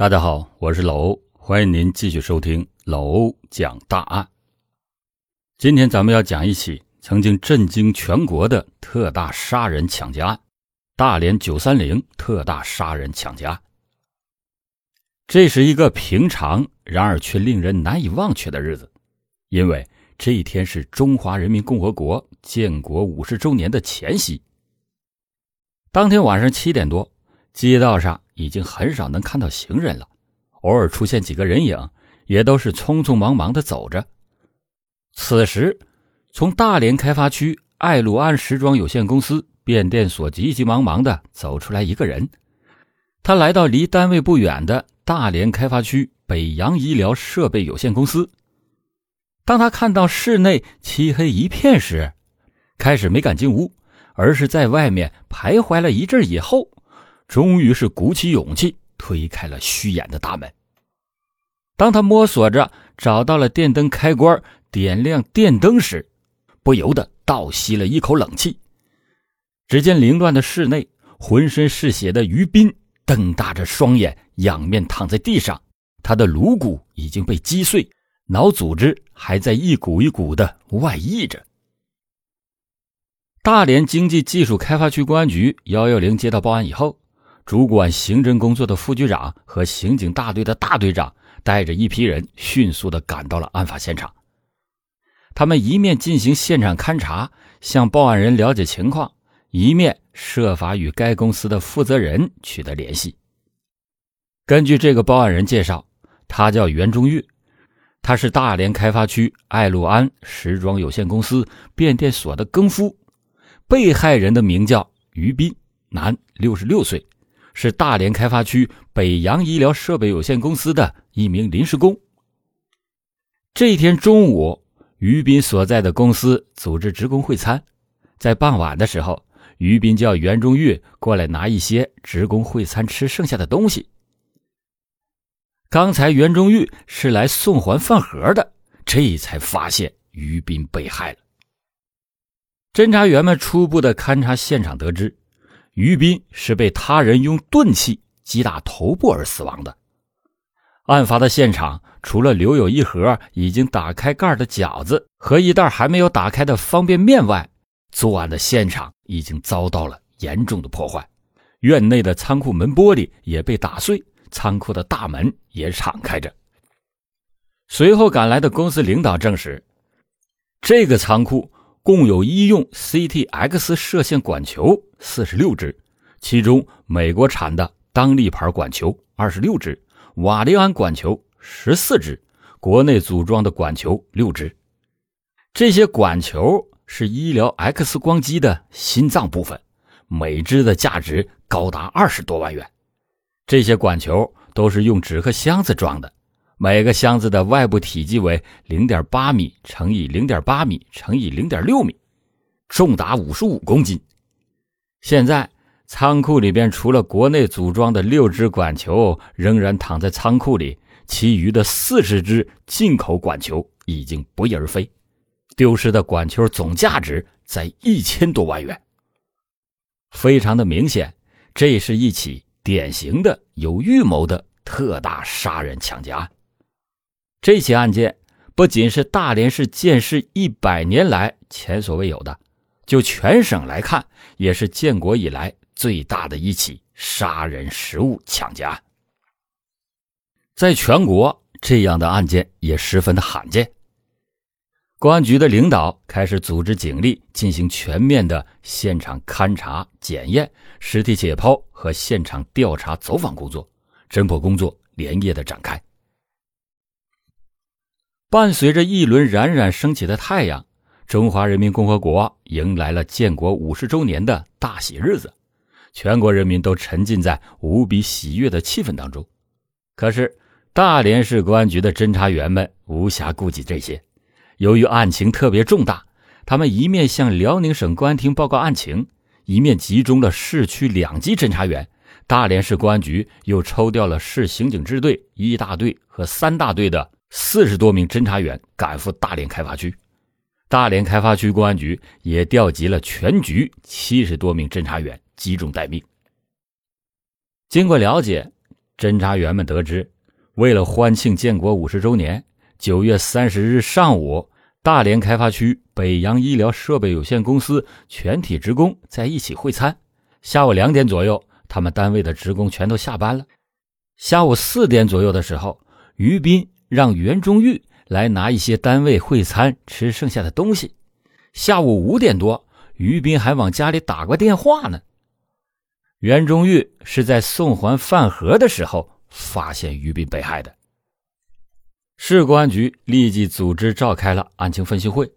大家好，我是老欧，欢迎您继续收听老欧讲大案。今天咱们要讲一起曾经震惊全国的特大杀人抢劫案——大连九三零特大杀人抢劫案。这是一个平常，然而却令人难以忘却的日子，因为这一天是中华人民共和国建国五十周年的前夕。当天晚上七点多，街道上。已经很少能看到行人了，偶尔出现几个人影，也都是匆匆忙忙的走着。此时，从大连开发区爱鲁安时装有限公司变电所急急忙忙的走出来一个人，他来到离单位不远的大连开发区北洋医疗设备有限公司。当他看到室内漆黑一片时，开始没敢进屋，而是在外面徘徊了一阵以后。终于是鼓起勇气推开了虚掩的大门。当他摸索着找到了电灯开关，点亮电灯时，不由得倒吸了一口冷气。只见凌乱的室内，浑身是血的于斌瞪大着双眼，仰面躺在地上，他的颅骨已经被击碎，脑组织还在一股一股的外溢着。大连经济技术开发区公安局幺幺零接到报案以后。主管刑侦工作的副局长和刑警大队的大队长带着一批人迅速的赶到了案发现场。他们一面进行现场勘查，向报案人了解情况，一面设法与该公司的负责人取得联系。根据这个报案人介绍，他叫袁中玉，他是大连开发区爱陆安时装有限公司变电所的更夫。被害人的名叫于斌，男，六十六岁。是大连开发区北洋医疗设备有限公司的一名临时工。这一天中午，于斌所在的公司组织职工会餐，在傍晚的时候，于斌叫袁中玉过来拿一些职工会餐吃剩下的东西。刚才袁中玉是来送还饭盒的，这才发现于斌被害了。侦查员们初步的勘查现场得知。于斌是被他人用钝器击打头部而死亡的。案发的现场除了留有一盒已经打开盖的饺子和一袋还没有打开的方便面外，作案的现场已经遭到了严重的破坏。院内的仓库门玻璃也被打碎，仓库的大门也敞开着。随后赶来的公司领导证实，这个仓库。共有医用 CTX 射线管球四十六支，其中美国产的当立牌管球二十六支，瓦利安管球十四支，国内组装的管球六支。这些管球是医疗 X 光机的心脏部分，每支的价值高达二十多万元。这些管球都是用纸壳箱子装的。每个箱子的外部体积为零点八米乘以零点八米乘以零点六米，重达五十五公斤。现在仓库里边除了国内组装的六只管球仍然躺在仓库里，其余的四十只进口管球已经不翼而飞，丢失的管球总价值在一千多万元。非常的明显，这是一起典型的有预谋的特大杀人抢劫案。这起案件不仅是大连市建市一百年来前所未有的，就全省来看，也是建国以来最大的一起杀人实物抢劫案。在全国，这样的案件也十分的罕见。公安局的领导开始组织警力进行全面的现场勘查、检验、尸体解剖和现场调查走访工作，侦破工作连夜的展开。伴随着一轮冉冉升起的太阳，中华人民共和国迎来了建国五十周年的大喜日子，全国人民都沉浸在无比喜悦的气氛当中。可是，大连市公安局的侦查员们无暇顾及这些，由于案情特别重大，他们一面向辽宁省公安厅报告案情，一面集中了市区两级侦查员。大连市公安局又抽调了市刑警支队一大队和三大队的。四十多名侦查员赶赴大连开发区，大连开发区公安局也调集了全局七十多名侦查员集中待命。经过了解，侦查员们得知，为了欢庆建国五十周年，九月三十日上午，大连开发区北洋医疗设备有限公司全体职工在一起会餐。下午两点左右，他们单位的职工全都下班了。下午四点左右的时候，于斌让袁中玉来拿一些单位会餐吃剩下的东西。下午五点多，于斌还往家里打过电话呢。袁中玉是在送还饭盒的时候发现于斌被害的。市公安局立即组织召开了案情分析会，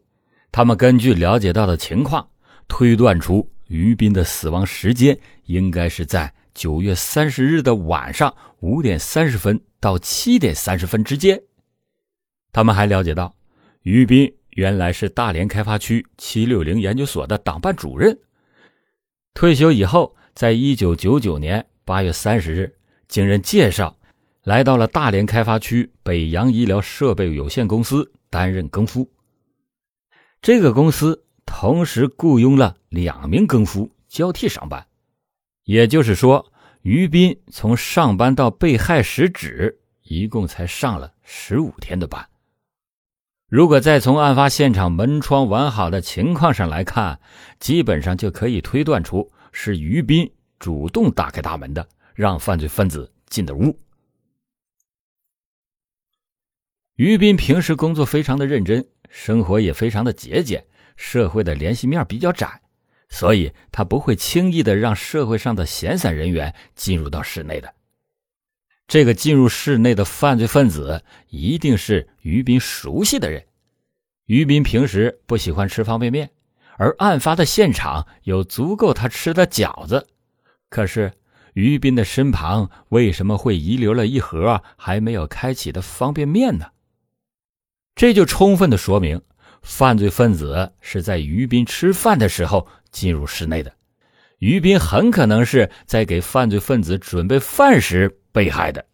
他们根据了解到的情况，推断出于斌的死亡时间应该是在九月三十日的晚上五点三十分到七点三十分之间。他们还了解到，于斌原来是大连开发区七六零研究所的党办主任，退休以后。在一九九九年八月三十日，经人介绍，来到了大连开发区北洋医疗设备有限公司担任更夫。这个公司同时雇佣了两名更夫交替上班，也就是说，于斌从上班到被害时止，一共才上了十五天的班。如果再从案发现场门窗完好的情况上来看，基本上就可以推断出。是于斌主动打开大门的，让犯罪分子进的屋。于斌平时工作非常的认真，生活也非常的节俭，社会的联系面比较窄，所以他不会轻易的让社会上的闲散人员进入到室内的。这个进入室内的犯罪分子一定是于斌熟悉的人。于斌平时不喜欢吃方便面。而案发的现场有足够他吃的饺子，可是于斌的身旁为什么会遗留了一盒还没有开启的方便面呢？这就充分的说明，犯罪分子是在于斌吃饭的时候进入室内的，于斌很可能是在给犯罪分子准备饭时被害的。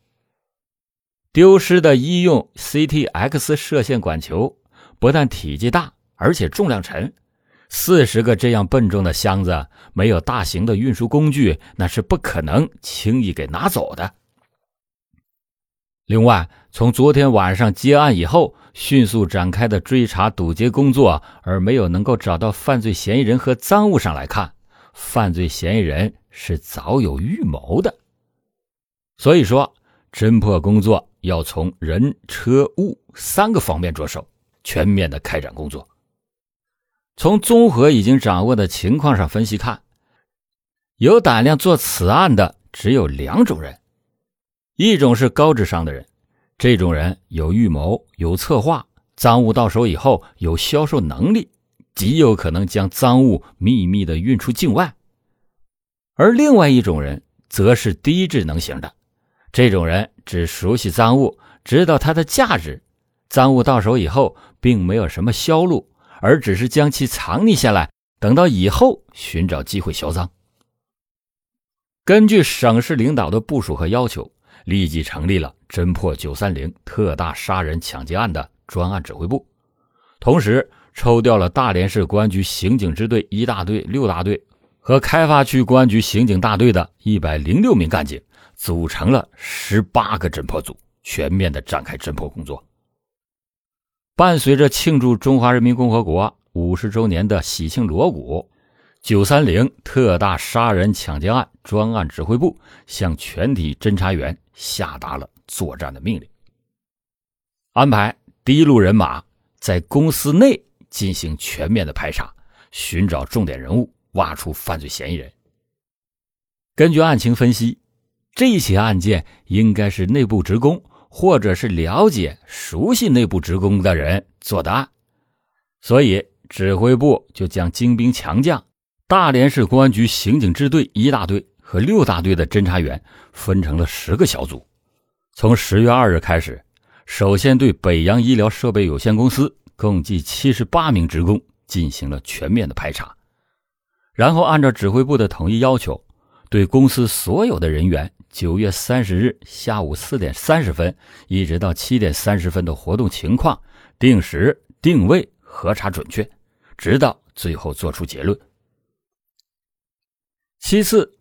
丢失的医用 CTX 射线管球不但体积大，而且重量沉。四十个这样笨重的箱子，没有大型的运输工具，那是不可能轻易给拿走的。另外，从昨天晚上接案以后，迅速展开的追查堵截工作，而没有能够找到犯罪嫌疑人和赃物上来看，犯罪嫌疑人是早有预谋的。所以说，侦破工作要从人、车、物三个方面着手，全面的开展工作。从综合已经掌握的情况上分析看，有胆量做此案的只有两种人：一种是高智商的人，这种人有预谋、有策划，赃物到手以后有销售能力，极有可能将赃物秘密的运出境外；而另外一种人则是低智能型的，这种人只熟悉赃物，知道它的价值，赃物到手以后并没有什么销路。而只是将其藏匿下来，等到以后寻找机会销赃。根据省市领导的部署和要求，立即成立了侦破“九三零”特大杀人抢劫案的专案指挥部，同时抽调了大连市公安局刑警支队一大队、六大队和开发区公安局刑警大队的一百零六名干警，组成了十八个侦破组，全面的展开侦破工作。伴随着庆祝中华人民共和国五十周年的喜庆锣鼓，九三零特大杀人抢劫案专案指挥部向全体侦查员下达了作战的命令，安排第一路人马在公司内进行全面的排查，寻找重点人物，挖出犯罪嫌疑人。根据案情分析，这起案件应该是内部职工。或者是了解、熟悉内部职工的人做的案，所以指挥部就将精兵强将、大连市公安局刑警支队一大队和六大队的侦查员分成了十个小组。从十月二日开始，首先对北洋医疗设备有限公司共计七十八名职工进行了全面的排查，然后按照指挥部的统一要求，对公司所有的人员。九月三十日下午四点三十分，一直到七点三十分的活动情况，定时定位核查准确，直到最后做出结论。其次，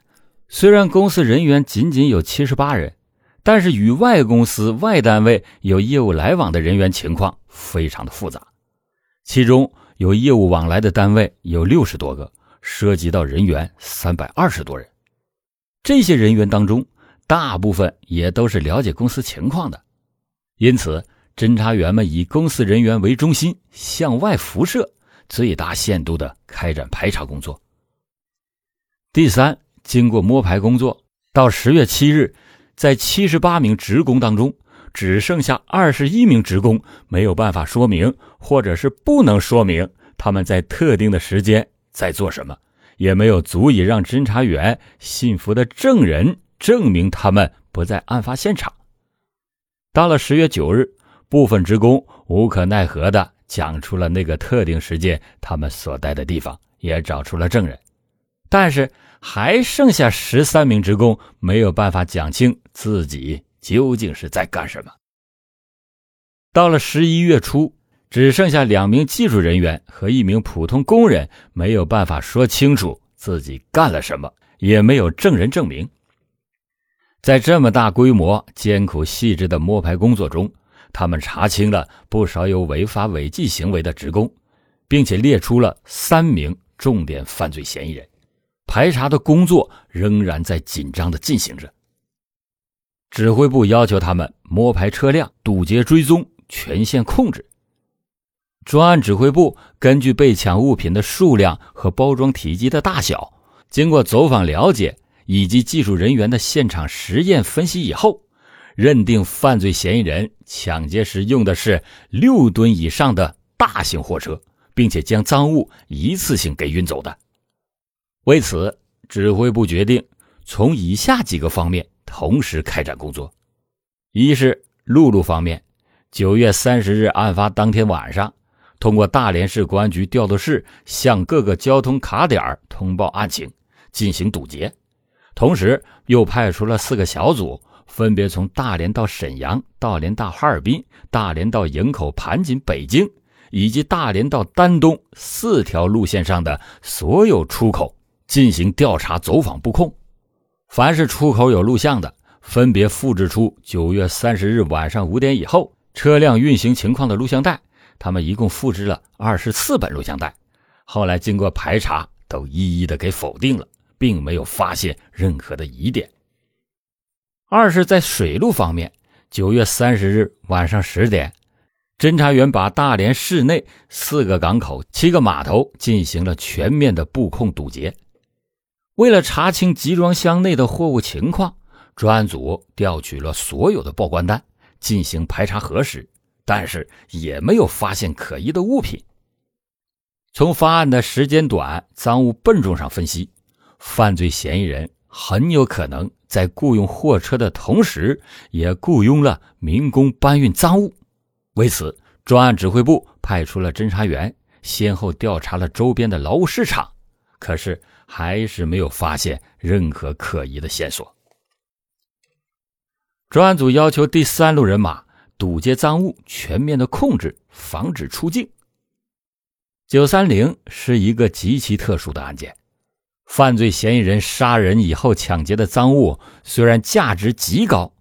虽然公司人员仅仅有七十八人，但是与外公司、外单位有业务来往的人员情况非常的复杂，其中有业务往来的单位有六十多个，涉及到人员三百二十多人。这些人员当中，大部分也都是了解公司情况的，因此侦查员们以公司人员为中心，向外辐射，最大限度的开展排查工作。第三，经过摸排工作，到十月七日。在七十八名职工当中，只剩下二十一名职工没有办法说明，或者是不能说明他们在特定的时间在做什么，也没有足以让侦查员信服的证人证明他们不在案发现场。到了十月九日，部分职工无可奈何的讲出了那个特定时间他们所在的地方，也找出了证人，但是。还剩下十三名职工没有办法讲清自己究竟是在干什么。到了十一月初，只剩下两名技术人员和一名普通工人没有办法说清楚自己干了什么，也没有证人证明。在这么大规模、艰苦细致的摸排工作中，他们查清了不少有违法违纪行为的职工，并且列出了三名重点犯罪嫌疑人。排查的工作仍然在紧张的进行着。指挥部要求他们摸排车辆、堵截追踪、全线控制。专案指挥部根据被抢物品的数量和包装体积的大小，经过走访了解以及技术人员的现场实验分析以后，认定犯罪嫌疑人抢劫时用的是六吨以上的大型货车，并且将赃物一次性给运走的。为此，指挥部决定从以下几个方面同时开展工作：一是陆路方面，九月三十日案发当天晚上，通过大连市公安局调度室向各个交通卡点通报案情，进行堵截；同时又派出了四个小组，分别从大连到沈阳、大连到哈尔滨、大连到营口、盘锦、北京，以及大连到丹东四条路线上的所有出口。进行调查走访布控，凡是出口有录像的，分别复制出九月三十日晚上五点以后车辆运行情况的录像带。他们一共复制了二十四本录像带，后来经过排查，都一一的给否定了，并没有发现任何的疑点。二是，在水路方面，九月三十日晚上十点，侦查员把大连市内四个港口、七个码头进行了全面的布控堵截。为了查清集装箱内的货物情况，专案组调取了所有的报关单进行排查核实，但是也没有发现可疑的物品。从发案的时间短、赃物笨重上分析，犯罪嫌疑人很有可能在雇佣货车的同时，也雇佣了民工搬运赃物。为此，专案指挥部派出了侦查员，先后调查了周边的劳务市场，可是。还是没有发现任何可疑的线索。专案组要求第三路人马堵截赃物，全面的控制，防止出境。九三零是一个极其特殊的案件，犯罪嫌疑人杀人以后抢劫的赃物虽然价值极高，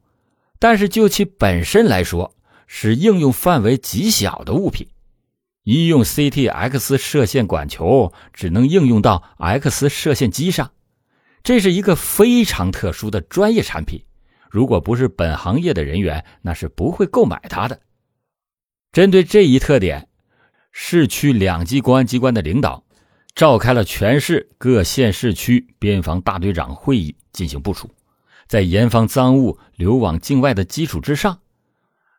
但是就其本身来说，是应用范围极小的物品。医用 CTX 射线管球只能应用到 X 射线机上，这是一个非常特殊的专业产品。如果不是本行业的人员，那是不会购买它的。针对这一特点，市区两级公安机关的领导召开了全市各县市区边防大队长会议，进行部署。在严防赃物流往境外的基础之上，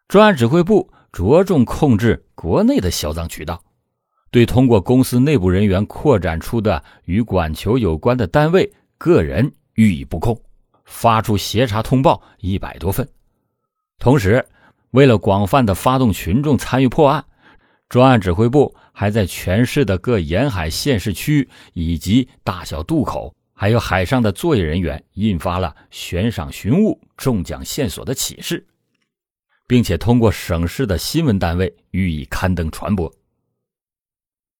专案指挥部。着重控制国内的销赃渠道，对通过公司内部人员扩展出的与管球有关的单位、个人予以布控，发出协查通报一百多份。同时，为了广泛的发动群众参与破案，专案指挥部还在全市的各沿海县市区以及大小渡口，还有海上的作业人员，印发了悬赏寻物、中奖线索的启事。并且通过省市的新闻单位予以刊登传播。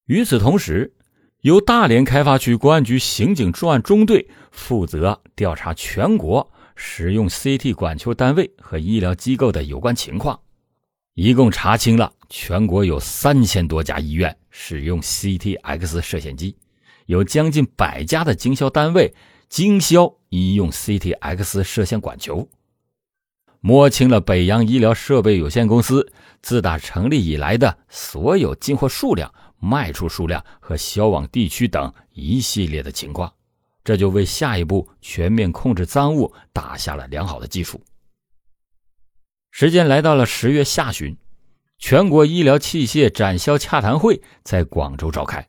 与此同时，由大连开发区公安局刑警专案中队负责调查全国使用 CT 管球单位和医疗机构的有关情况，一共查清了全国有三千多家医院使用 CTX 射线机，有将近百家的经销单位经销医用 CTX 射线管球。摸清了北洋医疗设备有限公司自打成立以来的所有进货数量、卖出数量和销往地区等一系列的情况，这就为下一步全面控制赃物打下了良好的基础。时间来到了十月下旬，全国医疗器械展销洽谈会在广州召开。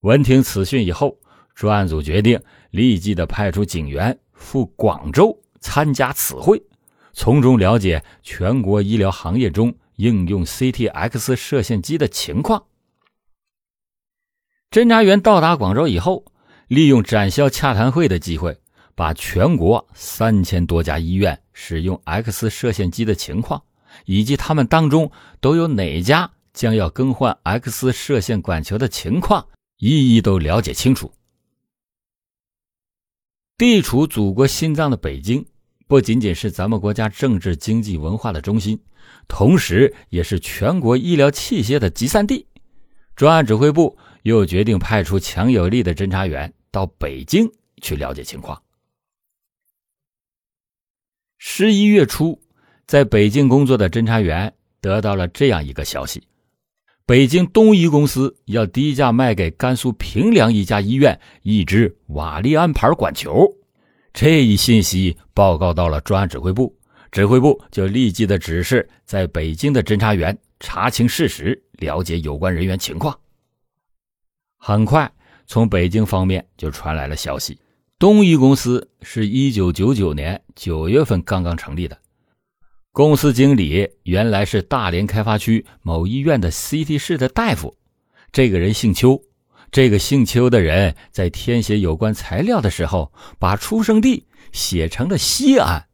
闻听此讯以后，专案组决定立即的派出警员赴广州参加此会。从中了解全国医疗行业中应用 CTX 射线机的情况。侦查员到达广州以后，利用展销洽谈会的机会，把全国三千多家医院使用 X 射线机的情况，以及他们当中都有哪家将要更换 X 射线管球的情况，一一都了解清楚。地处祖国心脏的北京。不仅仅是咱们国家政治、经济、文化的中心，同时也是全国医疗器械的集散地。专案指挥部又决定派出强有力的侦查员到北京去了解情况。十一月初，在北京工作的侦查员得到了这样一个消息：北京东医公司要低价卖给甘肃平凉一家医院一支瓦利安牌管球。这一信息报告到了专案指挥部，指挥部就立即的指示在北京的侦查员查清事实，了解有关人员情况。很快，从北京方面就传来了消息：东一公司是一九九九年九月份刚刚成立的，公司经理原来是大连开发区某医院的 CT 室的大夫，这个人姓邱。这个姓邱的人在填写有关材料的时候，把出生地写成了西安，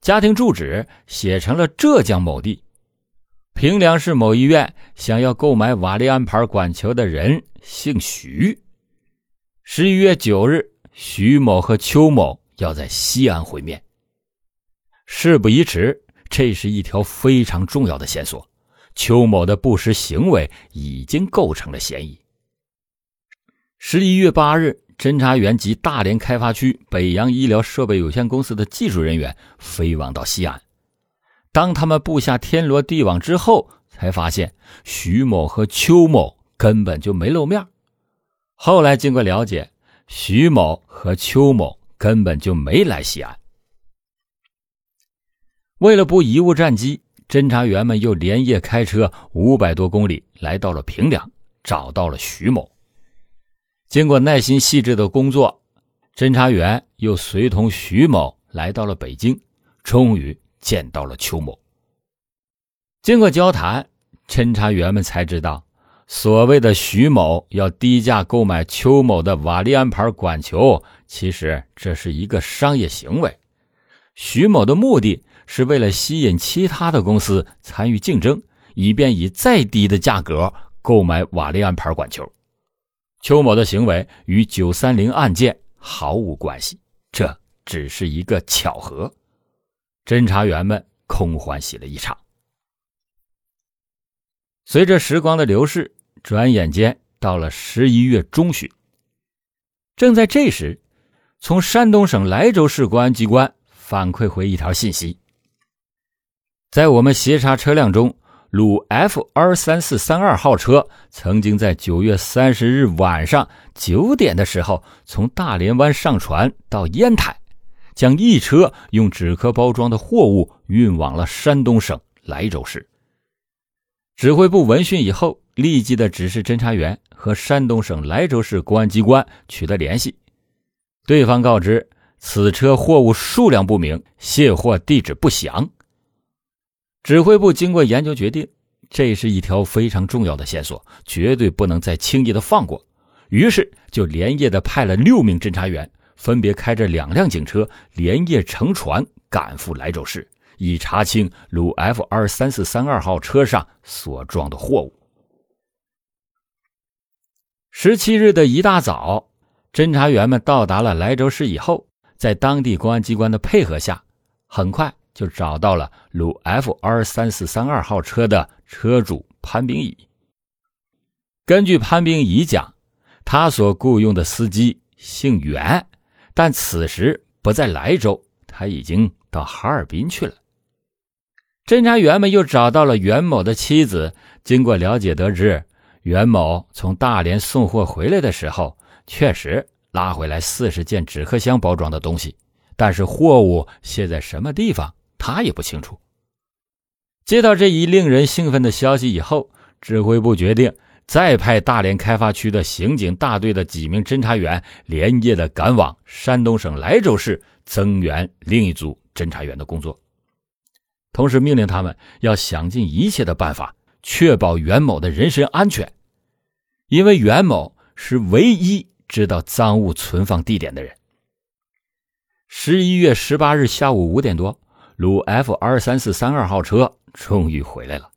家庭住址写成了浙江某地。平凉市某医院想要购买瓦利安牌管球的人姓徐。十一月九日，徐某和邱某要在西安会面。事不宜迟，这是一条非常重要的线索。邱某的不实行为已经构成了嫌疑。十一月八日，侦查员及大连开发区北洋医疗设备有限公司的技术人员飞往到西安。当他们布下天罗地网之后，才发现徐某和邱某根本就没露面。后来经过了解，徐某和邱某根本就没来西安。为了不贻误战机，侦查员们又连夜开车五百多公里，来到了平凉，找到了徐某。经过耐心细致的工作，侦查员又随同徐某来到了北京，终于见到了邱某。经过交谈，侦查员们才知道，所谓的徐某要低价购买邱某的瓦利安牌管球，其实这是一个商业行为。徐某的目的是为了吸引其他的公司参与竞争，以便以再低的价格购买瓦利安牌管球。邱某的行为与九三零案件毫无关系，这只是一个巧合。侦查员们空欢喜了一场。随着时光的流逝，转眼间到了十一月中旬。正在这时，从山东省莱州市公安机关反馈回一条信息：在我们协查车辆中。鲁 F 二三四三二号车曾经在九月三十日晚上九点的时候，从大连湾上船到烟台，将一车用纸壳包装的货物运往了山东省莱州市。指挥部闻讯以后，立即的指示侦查员和山东省莱州市公安机关取得联系，对方告知此车货物数量不明，卸货地址不详。指挥部经过研究，决定这是一条非常重要的线索，绝对不能再轻易的放过。于是就连夜的派了六名侦查员，分别开着两辆警车，连夜乘船赶赴莱州市，以查清鲁 F 二三四三二号车上所装的货物。十七日的一大早，侦查员们到达了莱州市以后，在当地公安机关的配合下。很快就找到了鲁 F 二三四三二号车的车主潘冰乙。根据潘冰乙讲，他所雇佣的司机姓袁，但此时不在莱州，他已经到哈尔滨去了。侦查员们又找到了袁某的妻子，经过了解得知，袁某从大连送货回来的时候，确实拉回来四十件纸壳箱包装的东西。但是货物卸在什么地方，他也不清楚。接到这一令人兴奋的消息以后，指挥部决定再派大连开发区的刑警大队的几名侦查员连夜的赶往山东省莱州市增援另一组侦查员的工作，同时命令他们要想尽一切的办法确保袁某的人身安全，因为袁某是唯一知道赃物存放地点的人。十一月十八日下午五点多，鲁 F 二三四三二号车终于回来了。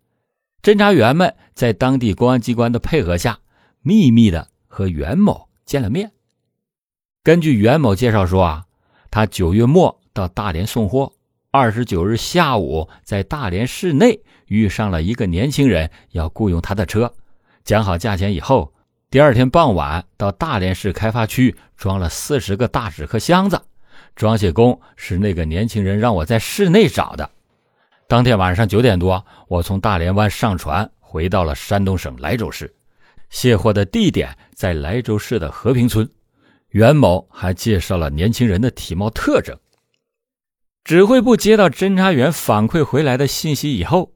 侦查员们在当地公安机关的配合下，秘密的和袁某见了面。根据袁某介绍说啊，他九月末到大连送货，二十九日下午在大连市内遇上了一个年轻人要雇佣他的车，讲好价钱以后，第二天傍晚到大连市开发区装了四十个大纸壳箱子。装卸工是那个年轻人让我在市内找的。当天晚上九点多，我从大连湾上船，回到了山东省莱州市。卸货的地点在莱州市的和平村。袁某还介绍了年轻人的体貌特征。指挥部接到侦查员反馈回来的信息以后，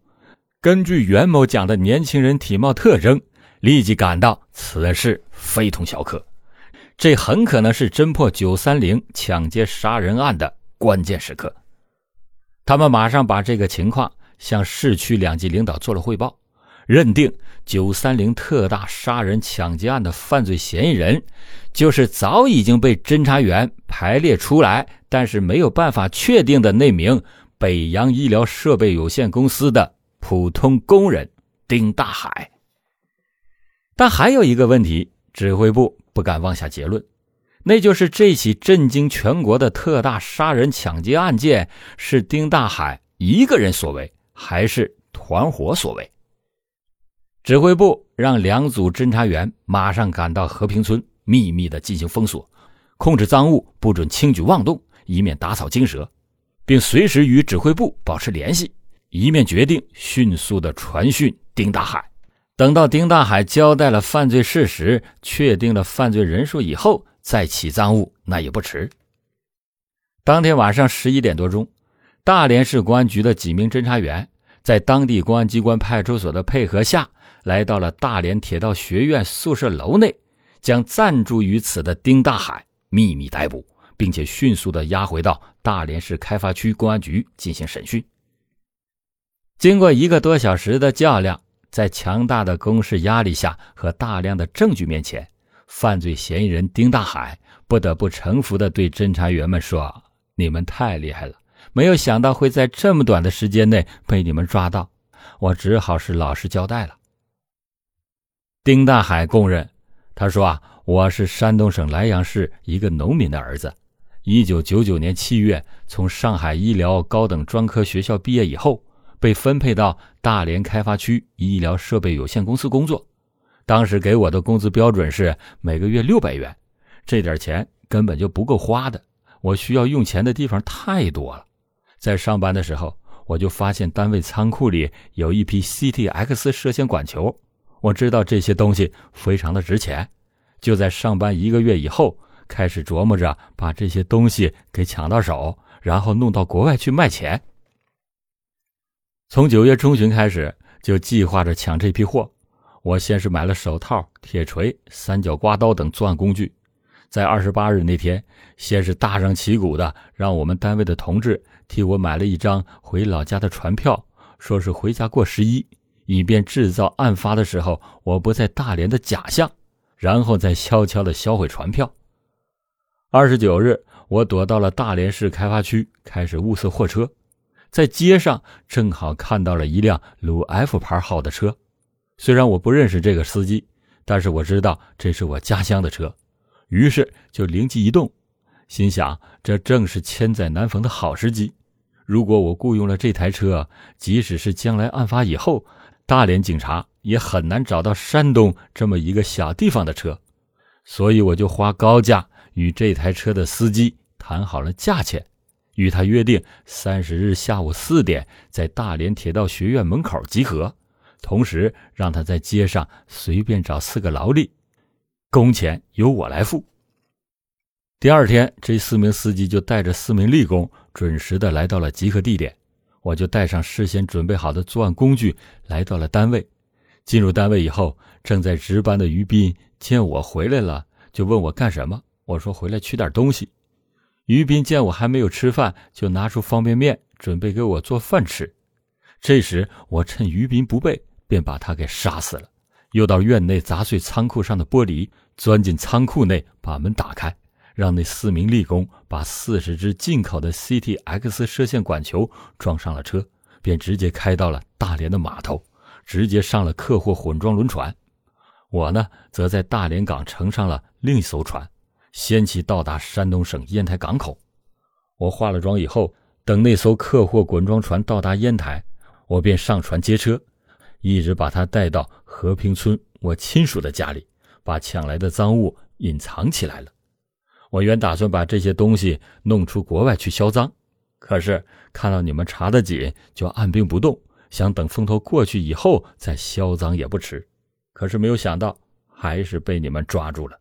根据袁某讲的年轻人体貌特征，立即感到此事非同小可。这很可能是侦破九三零抢劫杀人案的关键时刻。他们马上把这个情况向市区两级领导做了汇报，认定九三零特大杀人抢劫案的犯罪嫌疑人就是早已经被侦查员排列出来，但是没有办法确定的那名北洋医疗设备有限公司的普通工人丁大海。但还有一个问题，指挥部。不敢妄下结论，那就是这起震惊全国的特大杀人抢劫案件是丁大海一个人所为，还是团伙所为？指挥部让两组侦查员马上赶到和平村，秘密的进行封锁，控制赃物，不准轻举妄动，以免打草惊蛇，并随时与指挥部保持联系，一面决定迅速的传讯丁大海。等到丁大海交代了犯罪事实，确定了犯罪人数以后，再起赃物那也不迟。当天晚上十一点多钟，大连市公安局的几名侦查员在当地公安机关派出所的配合下，来到了大连铁道学院宿舍楼内，将暂住于此的丁大海秘密逮捕，并且迅速的押回到大连市开发区公安局进行审讯。经过一个多小时的较量。在强大的攻势压力下和大量的证据面前，犯罪嫌疑人丁大海不得不臣服地对侦查员们说：“你们太厉害了，没有想到会在这么短的时间内被你们抓到，我只好是老实交代了。”丁大海供认，他说：“啊，我是山东省莱阳市一个农民的儿子，一九九九年七月从上海医疗高等专科学校毕业以后。”被分配到大连开发区医疗设备有限公司工作，当时给我的工资标准是每个月六百元，这点钱根本就不够花的。我需要用钱的地方太多了。在上班的时候，我就发现单位仓库里有一批 CTX 射线管球，我知道这些东西非常的值钱，就在上班一个月以后，开始琢磨着把这些东西给抢到手，然后弄到国外去卖钱。从九月中旬开始，就计划着抢这批货。我先是买了手套、铁锤、三角刮刀等作案工具。在二十八日那天，先是大张旗鼓的让我们单位的同志替我买了一张回老家的船票，说是回家过十一，以便制造案发的时候我不在大连的假象，然后再悄悄的销毁船票。二十九日，我躲到了大连市开发区，开始物色货车。在街上正好看到了一辆鲁 F 牌号的车，虽然我不认识这个司机，但是我知道这是我家乡的车，于是就灵机一动，心想这正是千载难逢的好时机。如果我雇佣了这台车，即使是将来案发以后，大连警察也很难找到山东这么一个小地方的车，所以我就花高价与这台车的司机谈好了价钱，与他约定三十日下午四点在大连铁道学院门口集合，同时让他在街上随便找四个劳力，工钱由我来付。第二天，这四名司机就带着四名力工准时的来到了集合地点。我就带上事先准备好的作案工具来到了单位。进入单位以后，正在值班的于斌见我回来了，就问我干什么。我说回来取点东西。于斌见我还没有吃饭，就拿出方便面准备给我做饭吃。这时，我趁于斌不备，便把他给杀死了。又到院内砸碎仓库上的玻璃，钻进仓库内把门打开。让那四名力工把四十只进口的 CTX 射线管球装上了车，便直接开到了大连的码头，直接上了客货混装轮船。我呢，则在大连港乘上了另一艘船，先期到达山东省烟台港口。我化了妆以后，等那艘客货滚装船到达烟台，我便上船接车，一直把他带到和平村我亲属的家里，把抢来的赃物隐藏起来了。我原打算把这些东西弄出国外去销赃，可是看到你们查得紧，就按兵不动，想等风头过去以后再销赃也不迟。可是没有想到，还是被你们抓住了。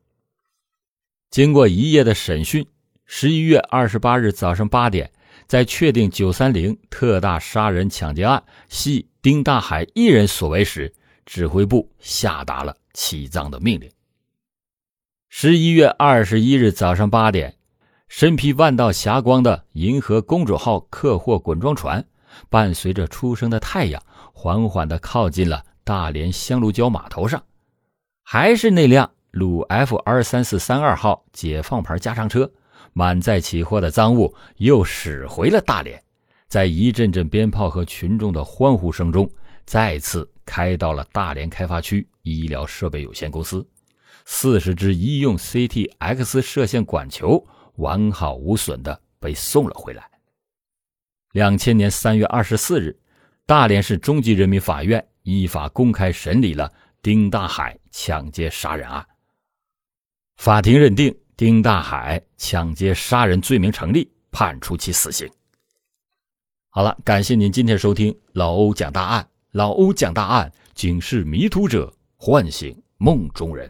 经过一夜的审讯，十一月二十八日早上八点，在确定九三零特大杀人抢劫案系丁大海一人所为时，指挥部下达了起赃的命令。十一月二十一日早上八点，身披万道霞光的“银河公主号”客货滚装船，伴随着初升的太阳，缓缓地靠近了大连香炉礁码头上。还是那辆鲁 F 二三四三二号解放牌加长车，满载起货的赃物又驶回了大连，在一阵阵鞭炮和群众的欢呼声中，再次开到了大连开发区医疗设备有限公司。四十只医用 CTX 射线管球完好无损的被送了回来。两千年三月二十四日，大连市中级人民法院依法公开审理了丁大海抢劫杀人案。法庭认定丁大海抢劫杀人罪名成立，判处其死刑。好了，感谢您今天收听老欧讲大案。老欧讲大案，警示迷途者，唤醒梦中人。